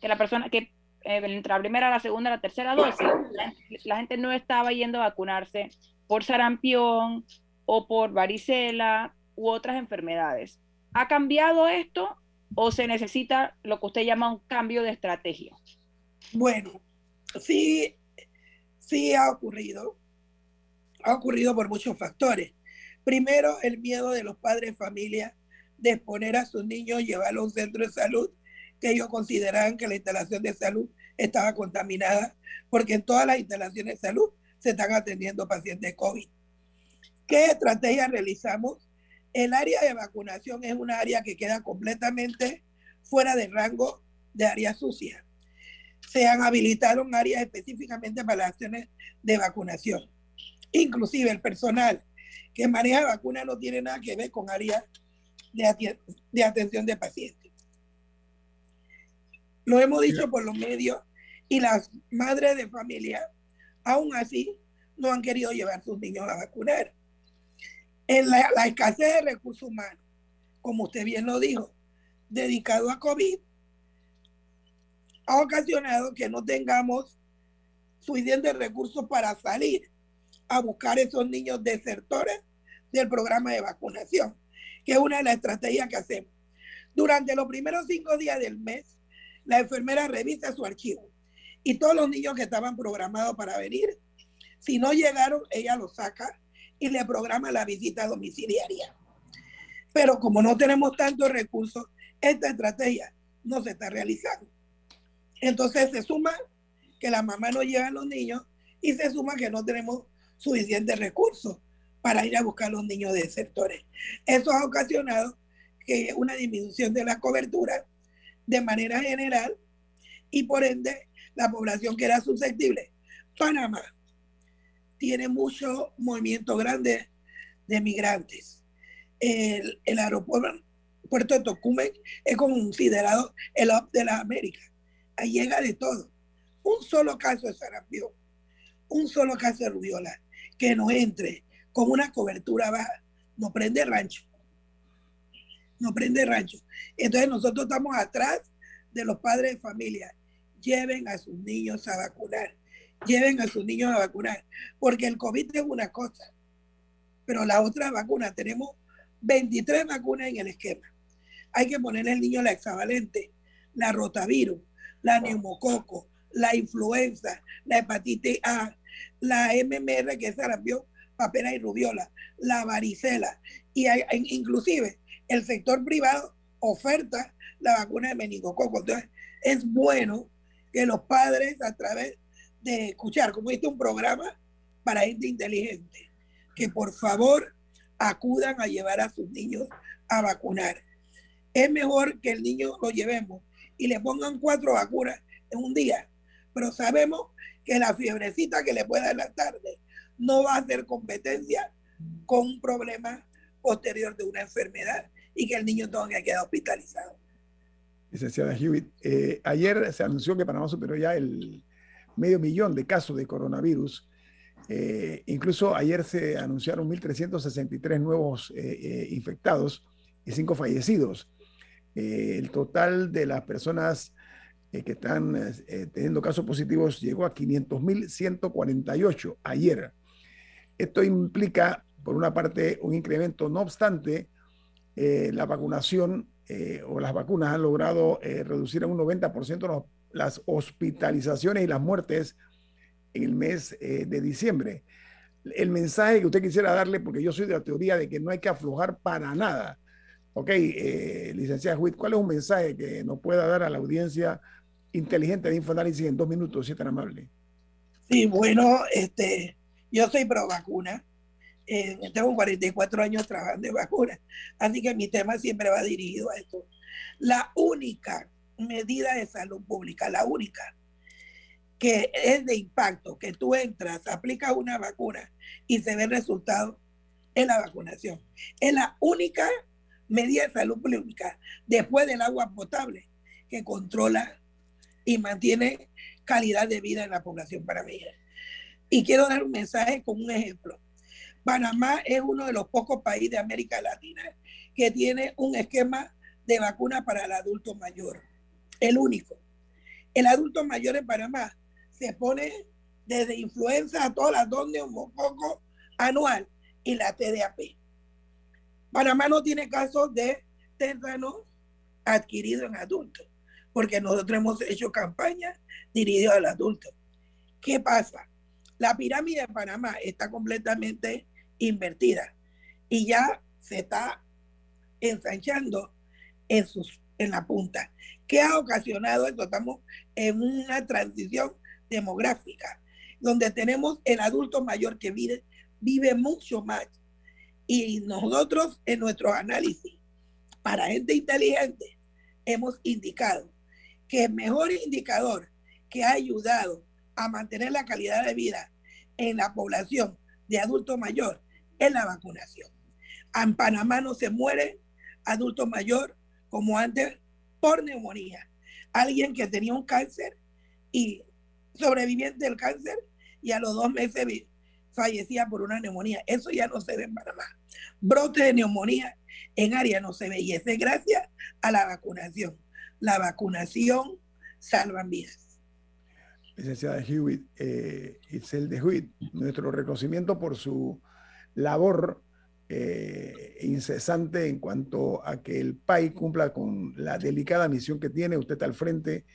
Que la persona que eh, entre la primera, la segunda, la tercera dosis, la, gente no estaba yendo a vacunarse por sarampión o por varicela u otras enfermedades. ¿Ha cambiado esto o se necesita lo que usted llama un cambio de estrategia? Bueno, sí, sí ha ocurrido. Ha ocurrido por muchos factores. Primero, el miedo de los padres de familia de exponer a sus niños, llevarlos a un centro de salud que ellos consideraban que la instalación de salud estaba contaminada, porque en todas las instalaciones de salud se están atendiendo pacientes COVID. ¿Qué estrategia realizamos? El área de vacunación es un área que queda completamente fuera del rango de área sucia. Se han habilitado áreas específicamente para las acciones de vacunación. Inclusive el personal que maneja vacunas no tiene nada que ver con áreas de, de atención de pacientes. Lo hemos dicho por los medios y las madres de familia, aún así, no han querido llevar sus niños a vacunar. En la, la escasez de recursos humanos, como usted bien lo dijo, dedicado a COVID, ha ocasionado que no tengamos suficientes recursos para salir a buscar esos niños desertores del programa de vacunación, que es una de las estrategias que hacemos. Durante los primeros cinco días del mes, la enfermera revisa su archivo y todos los niños que estaban programados para venir, si no llegaron, ella los saca y le programa la visita domiciliaria. Pero como no tenemos tantos recursos, esta estrategia no se está realizando. Entonces se suma que la mamá no lleva a los niños y se suma que no tenemos suficientes recursos para ir a buscar a los niños de sectores. Eso ha ocasionado que una disminución de la cobertura de manera general y por ende la población que era susceptible. Panamá tiene mucho movimiento grande de migrantes. El, aeropuerto puerto de Tocumen es considerado el hub de la América. Ahí llega de todo. Un solo caso de sarampión, un solo caso de rubiola, que no entre con una cobertura baja, no prende rancho. No prende rancho. Entonces nosotros estamos atrás de los padres de familia. Lleven a sus niños a vacunar. Lleven a sus niños a vacunar. Porque el COVID es una cosa. Pero la otra vacuna, tenemos 23 vacunas en el esquema. Hay que ponerle al niño la hexavalente, la rotavirus, la neumococo, la influenza, la hepatitis A, la MMR, que es sarampión, papera y rubiola, la varicela, y inclusive el sector privado oferta la vacuna de meningococo. Entonces, es bueno que los padres, a través de escuchar, como este un programa para gente inteligente, que por favor acudan a llevar a sus niños a vacunar. Es mejor que el niño lo llevemos y le pongan cuatro vacunas en un día, pero sabemos que la fiebrecita que le pueda en la tarde no va a hacer competencia con un problema posterior de una enfermedad y que el niño tenga que quedar hospitalizado. Licenciada Hewitt, eh, ayer se anunció que Panamá superó ya el medio millón de casos de coronavirus. Eh, incluso ayer se anunciaron 1.363 nuevos eh, infectados y 5 fallecidos. el total de las personas que están teniendo casos positivos llegó a 500.148 ayer. Esto implica, por una parte, un incremento. No obstante, la vacunación eh, o las vacunas han logrado eh, reducir en un 90% las hospitalizaciones y las muertes en el mes eh, de diciembre. El mensaje que usted quisiera darle, porque yo soy de la teoría de que no hay que aflojar para nada. Ok, licenciada Huit, ¿cuál es un mensaje que nos pueda dar a la audiencia inteligente de Infoanálisis en dos minutos, si es tan amable? Sí, bueno, este, yo soy pro vacuna eh, tengo 44 años trabajando en vacunas, así que mi tema siempre va dirigido a esto. La única medida de salud pública, la única que es de impacto, que tú entras, aplicas una vacuna y se ve el resultado, es la vacunación. Es la única medida de salud pública después del agua potable que controla y mantiene calidad de vida en la población para mí Y quiero dar un mensaje con un ejemplo. Panamá es uno de los pocos países de América Latina que tiene un esquema de vacuna para el adulto mayor. El único. El adulto mayor en Panamá se pone desde influenza a todas las donde un poco anual y la TDAP. Panamá no tiene casos de tétano adquirido en adultos, porque nosotros hemos hecho campañas dirigidas al adulto. ¿Qué pasa? La pirámide de Panamá está completamente invertida y ya se está ensanchando en, sus, en la punta. ¿Qué ha ocasionado esto? Estamos en una transición demográfica, donde tenemos el adulto mayor que vive, vive mucho más. Y nosotros en nuestro análisis para gente inteligente hemos indicado que el mejor indicador que ha ayudado a mantener la calidad de vida en la población de adulto mayor es la vacunación. En Panamá no se muere adulto mayor como antes por neumonía. Alguien que tenía un cáncer y sobreviviente del cáncer y a los dos meses fallecía por una neumonía. Eso ya no se ve en Panamá. Brote de neumonía en área no se ve y es gracias a la vacunación. La vacunación salva vidas. Licenciada Hewitt, eh, de Hewitt, nuestro reconocimiento por su labor eh, incesante en cuanto a que el país cumpla con la delicada misión que tiene. Usted al frente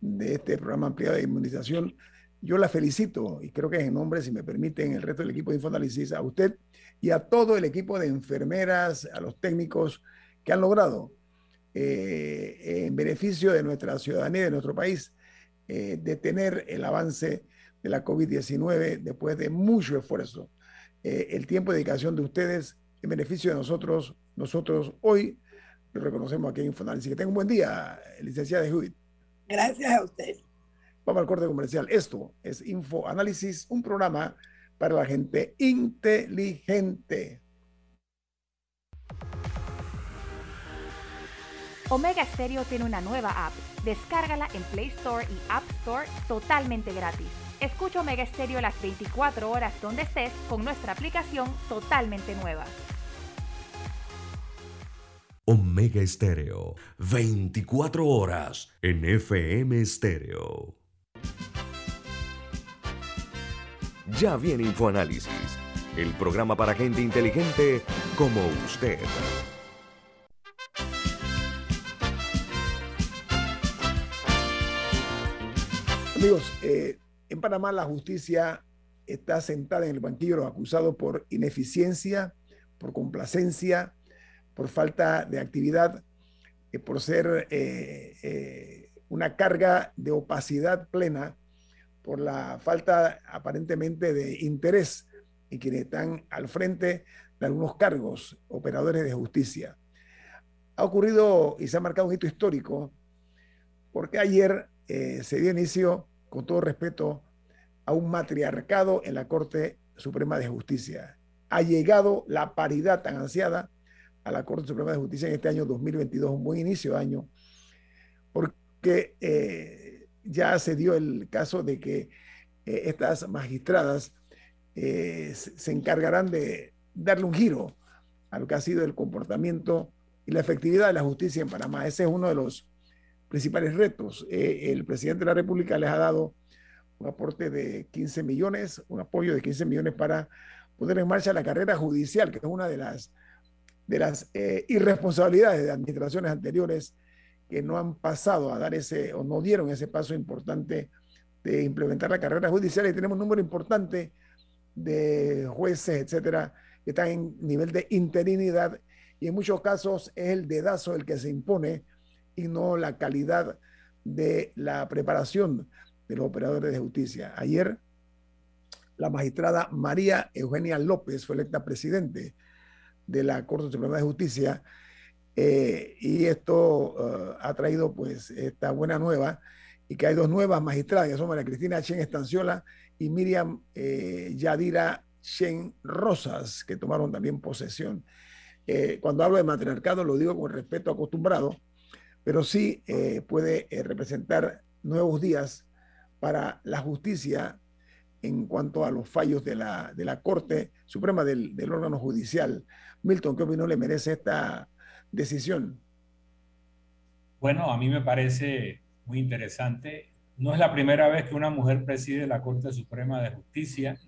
de este programa ampliado de inmunización. Yo la felicito y creo que en nombre, si me permiten, el resto del equipo de Infoanálisis, a usted y a todo el equipo de enfermeras, a los técnicos que han logrado eh, en beneficio de nuestra ciudadanía de nuestro país eh, detener el avance de la COVID-19 después de mucho esfuerzo. Eh, el tiempo de dedicación de ustedes en beneficio de nosotros, nosotros hoy lo reconocemos aquí en Infoanálisis. Que tenga un buen día, licenciada Hewitt. Gracias a usted. Vamos al corte comercial. Esto es Infoanálisis, un programa para la gente inteligente. Omega Stereo tiene una nueva app. Descárgala en Play Store y App Store totalmente gratis. Escucha Omega Stereo las 24 horas donde estés con nuestra aplicación totalmente nueva. Omega Stereo, 24 horas en FM Stereo. Ya viene InfoAnálisis, el programa para gente inteligente como usted. Amigos, eh, en Panamá la justicia está sentada en el banquillo de los acusados por ineficiencia, por complacencia, por falta de actividad, eh, por ser eh, una carga de opacidad plena, por la falta aparentemente de interés en quienes están al frente de algunos cargos, operadores de justicia. Ha ocurrido y se ha marcado un hito histórico porque ayer se dio inicio con todo respeto, a un matriarcado en la Corte Suprema de Justicia. Ha llegado la paridad tan ansiada a la Corte Suprema de Justicia en este año 2022, un buen inicio de año, porque eh, ya se dio el caso de que eh, estas magistradas eh, se encargarán de darle un giro a lo que ha sido el comportamiento y la efectividad de la justicia en Panamá. Ese es uno de los principales retos. Eh, el presidente de la República les ha dado un aporte de 15 millones, un apoyo de 15 millones para poner en marcha la carrera judicial, que es una de las, de las eh, irresponsabilidades de administraciones anteriores que no han pasado a dar ese o no dieron ese paso importante de implementar la carrera judicial y tenemos un número importante de jueces, etcétera, que están en nivel de interinidad y en muchos casos es el dedazo el que se impone y no la calidad de la preparación de los operadores de justicia. Ayer, la magistrada María Eugenia López fue electa presidente de la Corte Suprema de Justicia eh, y esto eh, ha traído pues esta buena nueva y que hay dos nuevas magistradas, que son María Cristina Chen Estanciola y Miriam eh, Yadira Chen Rosas, que tomaron también posesión. cuando hablo de matriarcado lo digo con respeto acostumbrado, pero sí eh, puede eh, representar nuevos días para la justicia en cuanto a los fallos de la, de la Corte Suprema del, del, órgano judicial. Milton, ¿qué opinión le merece esta decisión? Bueno, a mí me parece muy interesante. No es la primera vez que una mujer preside la Corte Suprema de Justicia.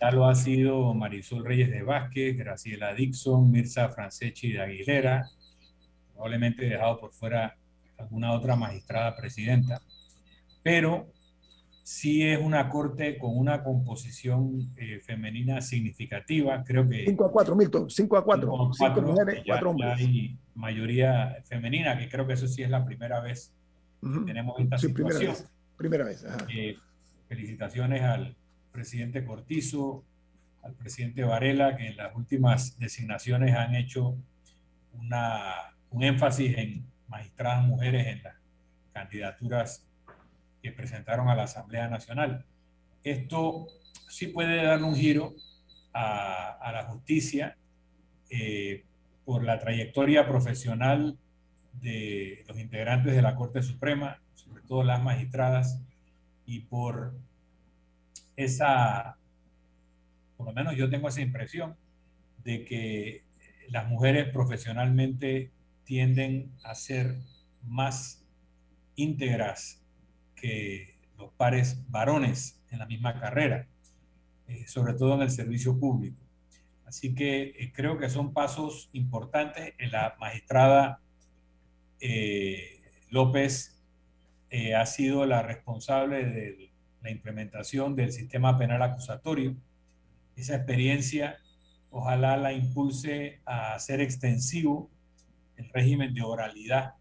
Ya lo ha sido Marisol Reyes de Vázquez, Graciela Dixon, Mirza Franceschi de Aguilera, probablemente dejado por fuera alguna otra magistrada presidenta. Pero sí es una corte con una composición eh, femenina significativa. Creo que. 5 a 4, Milton, 5 a 4. 5 mujeres, 4 hombres. hay mayoría femenina, que creo que eso sí es la primera vez que tenemos esta sí, situación. Primera vez. Primera vez eh, felicitaciones al presidente Cortizo, al presidente Varela, que en las últimas designaciones han hecho una, un énfasis en magistradas mujeres en las candidaturas que presentaron a la Asamblea Nacional. Esto sí puede dar un giro a, la justicia eh, por la trayectoria profesional de los integrantes de la Corte Suprema, sobre todo las magistradas, y por esa, por lo menos yo tengo esa impresión, de que las mujeres profesionalmente tienden a ser más íntegras que los pares varones en la misma carrera, eh, sobre todo en el servicio público. Así que eh, creo que son pasos importantes. La magistrada eh, López ha sido la responsable de la implementación del sistema penal acusatorio. Esa experiencia ojalá la impulse a ser extensivo el régimen de oralidad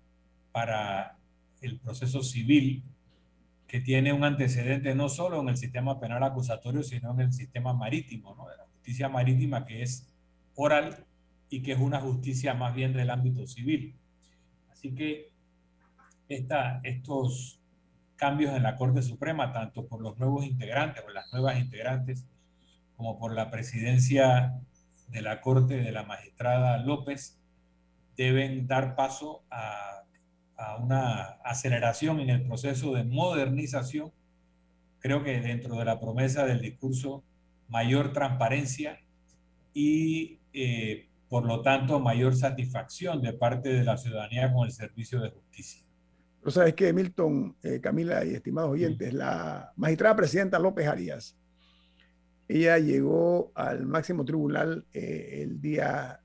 para el proceso civil que tiene un antecedente no solo en el sistema penal acusatorio, sino en el sistema marítimo, ¿no? de la justicia marítima que es oral y que es una justicia más bien del ámbito civil. Así que estos cambios en la Corte Suprema, tanto por los nuevos integrantes o las nuevas integrantes, como por la presidencia de la Corte de la magistrada López, deben dar paso a a una aceleración en el proceso de modernización. Creo que dentro de la promesa del discurso, mayor transparencia y, eh, por lo tanto, mayor satisfacción de parte de la ciudadanía con el servicio de justicia. Pero sabes que, Milton, eh, Camila y estimados oyentes, la magistrada presidenta López Arias, ella llegó al máximo tribunal eh, el día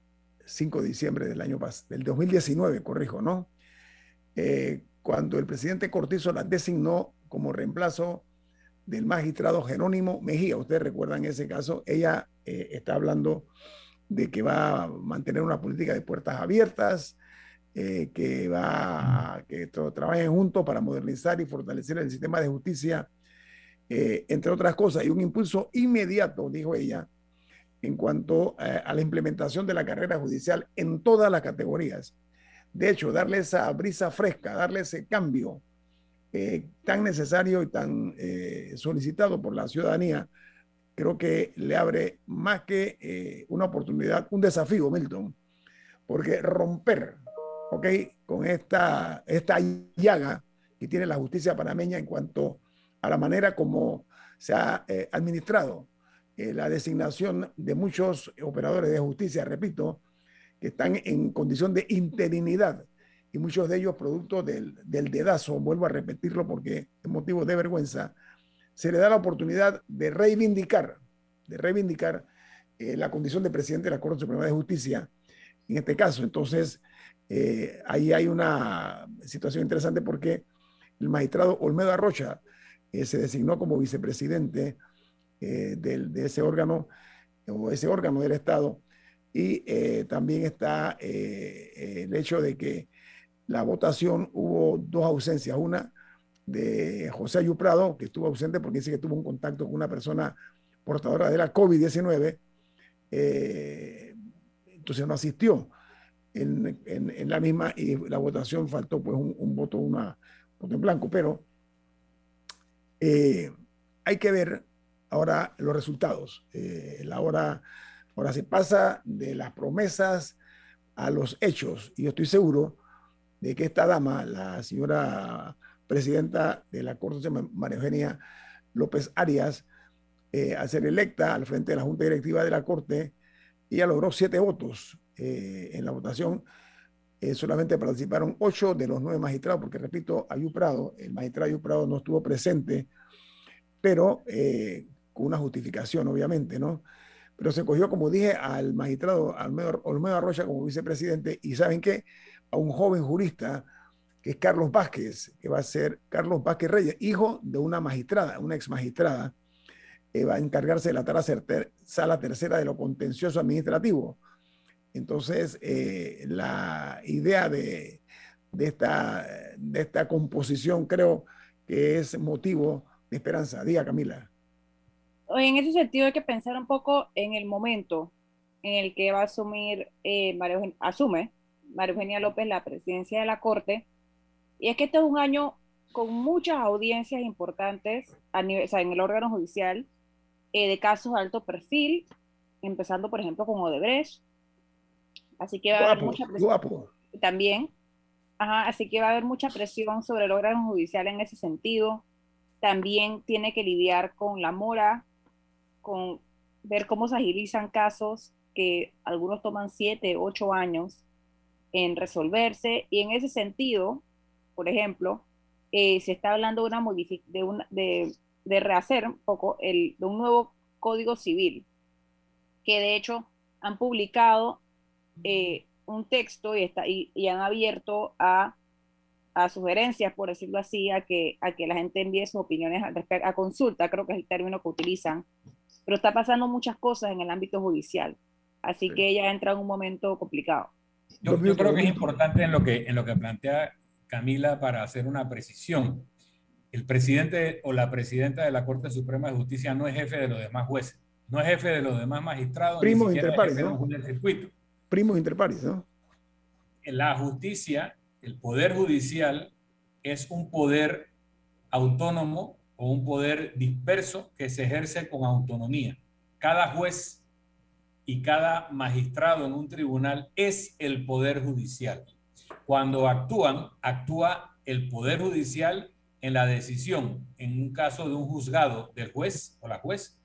5 de diciembre del año del 2019, corrijo, ¿no? Eh, cuando el presidente Cortizo la designó como reemplazo del magistrado Jerónimo Mejía. Ustedes recuerdan ese caso, ella eh, está hablando de que va a mantener una política de puertas abiertas, eh, que va a que trabajen juntos para modernizar y fortalecer el sistema de justicia, entre otras cosas, y un impulso inmediato, dijo ella, en cuanto a la implementación de la carrera judicial en todas las categorías de hecho, darle esa brisa fresca, darle ese cambio eh, tan necesario y tan eh, solicitado por la ciudadanía, creo que le abre más que eh, una oportunidad, un desafío, Milton, porque romper, ¿ok? Con esta, esta llaga que tiene la justicia panameña en cuanto a la manera como se ha administrado la designación de muchos operadores de justicia, repito, que están en condición de interinidad y muchos de ellos producto del, del dedazo, vuelvo a repetirlo porque es motivo de vergüenza, se le da la oportunidad de reivindicar, de reivindicar eh, la condición de presidente de la Corte Suprema de Justicia, en este caso. Entonces, eh, ahí hay una situación interesante porque el magistrado Olmedo Arrocha eh, se designó como vicepresidente del, de ese órgano, o ese órgano del Estado, y eh, también está eh, el hecho de que la votación hubo dos ausencias. Una de José Ayuprado, que estuvo ausente porque dice que tuvo un contacto con una persona portadora de la COVID-19. Eh, entonces no asistió en, en, la misma y la votación faltó pues un, voto, una, voto en blanco. Pero hay que ver ahora los resultados. la hora Ahora se pasa de las promesas a los hechos y yo estoy seguro de que esta dama, la señora presidenta de la Corte, María Eugenia López Arias, eh, al ser electa al frente de la Junta Directiva de la Corte, ella logró siete votos eh, en la votación. Eh, solamente participaron ocho de los nueve magistrados, porque repito, Ayú Prado, el magistrado Ayú Prado no estuvo presente, pero con una justificación, obviamente, ¿no? pero se cogió, como dije, al magistrado Olmedo, Arrocha como vicepresidente y saben qué, a un joven jurista que es Carlos Vázquez, que va a ser Carlos Vázquez Reyes, hijo de una magistrada, una ex magistrada, que va a encargarse de la sala tercera de lo contencioso administrativo. Entonces, eh, la idea de, de, esta, de esta composición creo que es motivo de esperanza. Diga, Camila. En ese sentido hay que pensar un poco en el momento en el que va a asumir, eh, asume María Eugenia López la presidencia de la Corte y es que este es un año con muchas audiencias importantes a nivel, en el órgano judicial eh, de casos de alto perfil, empezando por ejemplo con Odebrecht. Así que va a haber mucha presión. También. Ajá, así que va a haber mucha presión sobre el órgano judicial en ese sentido. También tiene que lidiar con la mora, con ver cómo se agilizan casos que algunos toman siete, ocho años en resolverse. Y en ese sentido, por ejemplo, eh, se está hablando de, una de, una, de, de, rehacer un poco el, de un nuevo código civil, que de hecho han publicado eh, un texto y, está, y, han abierto a, a, sugerencias, por decirlo así, a que, a que la gente envíe sus opiniones a, a consulta, creo que es el término que utilizan, pero está pasando muchas cosas en el ámbito judicial, así que ella entra en un momento complicado. Yo, yo, creo que es importante en lo que, en lo que plantea Camila, para hacer una precisión. El presidente o la presidenta de la Corte Suprema de Justicia no es jefe de los demás jueces, no es jefe de los demás magistrados. Primos interpares, ¿no? circuito. Primos interpares, ¿no? La justicia, el poder judicial, es un poder autónomo o un poder disperso que se ejerce con autonomía. Cada juez y cada magistrado en un tribunal es el poder judicial. Cuando actúan, actúa el Poder Judicial en la decisión, en un caso de un juzgado del juez o la juez,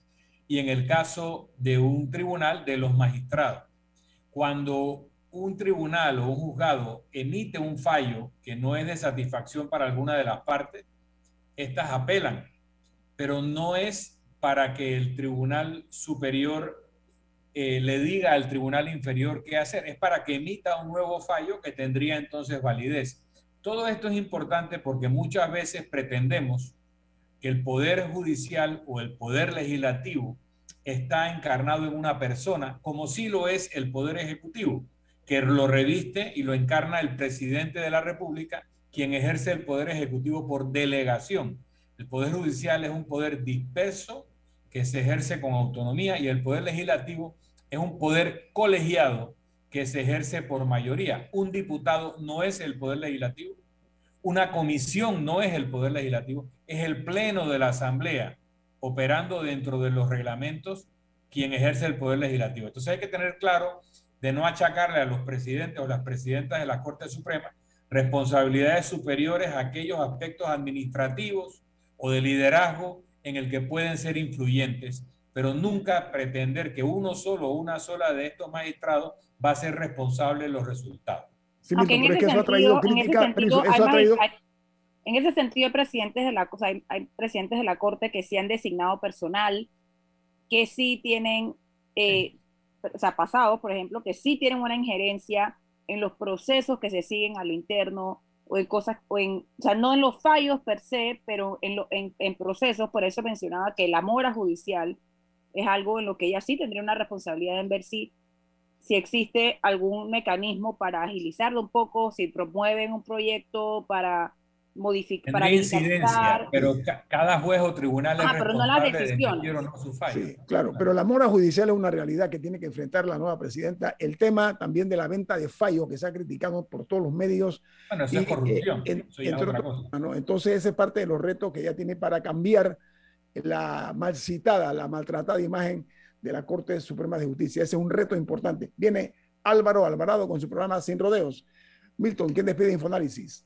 y en el caso de un tribunal de los magistrados. Cuando un tribunal o un juzgado emite un fallo que no es de satisfacción para alguna de las partes, estas apelan, pero no es para que el tribunal superior eh, le diga al tribunal inferior qué hacer, es para que emita un nuevo fallo que tendría entonces validez. Todo esto es importante porque muchas veces pretendemos que el poder judicial o el poder legislativo está encarnado en una persona, como si lo es el poder ejecutivo, que lo reviste y lo encarna el presidente de la República, quien ejerce el poder ejecutivo por delegación. El poder judicial es un poder disperso que se ejerce con autonomía y el poder legislativo es un poder colegiado que se ejerce por mayoría. Un diputado no es el poder legislativo, una comisión no es el poder legislativo, es el pleno de la asamblea operando dentro de los reglamentos quien ejerce el poder legislativo. Entonces hay que tener claro de no achacarle a los presidentes o las presidentas de la Corte Suprema responsabilidades superiores a aquellos aspectos administrativos o de liderazgo en el que pueden ser influyentes pero nunca pretender que uno solo o una sola de estos magistrados va a ser responsable de los resultados. Sí, en, ese sentido, ha traído crítica, en ese sentido, presidentes de la, hay, hay, presidentes de la Corte que sí han designado personal, que sí tienen, eh, o sea, pasados, por ejemplo, que sí tienen una injerencia en los procesos que se siguen a lo interno, o en cosas, o, en, o sea, no en los fallos per se, pero en, lo, en, en procesos, por eso mencionaba que la mora judicial es algo en lo que ella sí tendría una responsabilidad en ver si, si existe algún mecanismo para agilizarlo un poco, si promueven un proyecto para modificar. Para incidencia, pero cada juez o tribunal ah, pero no la decisión. sí, claro, pero la mora judicial es una realidad que tiene que enfrentar la nueva presidenta. El tema también de la venta de fallos que se ha criticado por todos los medios. Bueno, eso es corrupción. Entonces, ese es parte de los retos que ella tiene para cambiar la mal citada, la maltratada imagen de la Corte Suprema de Justicia. Ese es un reto importante. Viene Álvaro Alvarado con su programa Sin Rodeos. Milton, ¿quién despide Infoanálisis?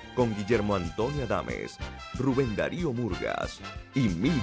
con Guillermo Antonio Adames, Rubén Darío Murgas y Mil